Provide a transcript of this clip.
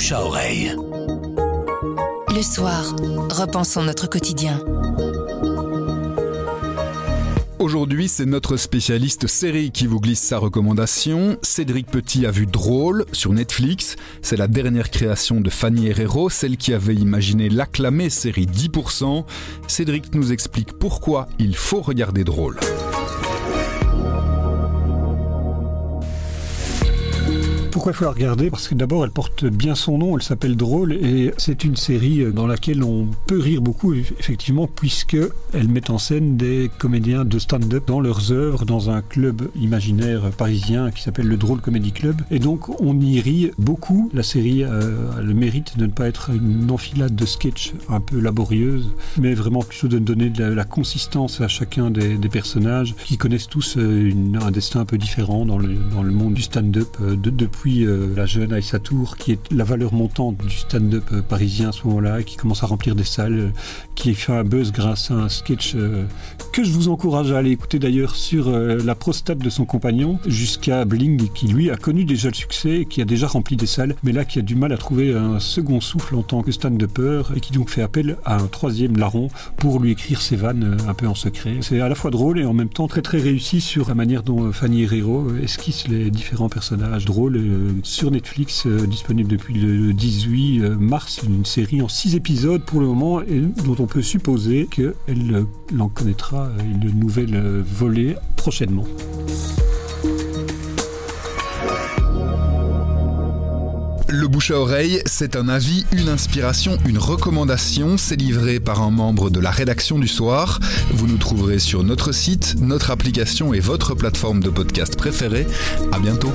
bouche à oreille. Le soir, repensons notre quotidien. Aujourd'hui, c'est notre spécialiste série qui vous glisse sa recommandation. Cédric Petit a vu Drôle sur Netflix. C'est la dernière création de Fanny Herrero, celle qui avait imaginé l'acclamée série 10%. Cédric nous explique pourquoi il faut regarder Drôle. Pourquoi il faut la regarder? Parce que d'abord, elle porte bien son nom, elle s'appelle Drôle, et c'est une série dans laquelle on peut rire beaucoup, effectivement, puisque elle met en scène des comédiens de stand-up dans leurs œuvres, dans un club imaginaire parisien qui s'appelle le Drôle Comedy Club. Et donc, on y rit beaucoup. La série euh, a le mérite de ne pas être une enfilade de sketchs un peu laborieuse, mais vraiment plutôt de donner de la, consistance à chacun des, personnages qui connaissent tous euh, un destin un peu différent dans le, monde du stand-up euh, de, depuis puis euh, la jeune Aïssa Tour, qui est la valeur montante du stand-up euh, parisien à ce moment-là, qui commence à remplir des salles, euh, qui fait un buzz grâce à un sketch que je vous encourage à aller écouter d'ailleurs sur la prostate de son compagnon, jusqu'à Bling, qui lui a connu déjà le succès, qui a déjà rempli des salles, mais là qui a du mal à trouver un second souffle en tant que stand-upper, et qui donc fait appel à un troisième larron pour lui écrire ses vannes un peu en secret. C'est à la fois drôle et en même temps très très réussi sur la manière dont Fanny Herrero esquisse les différents personnages drôles sur Netflix, euh, disponible depuis le 18 euh, mars, une série en 6 épisodes pour le moment, et dont on peut supposer qu'elle en connaîtra une nouvelle volée prochainement. Le bouche à oreille, c'est un avis, une inspiration, une recommandation. C'est livré par un membre de la rédaction du soir. Vous nous trouverez sur notre site, notre application et votre plateforme de podcast préférée. À bientôt.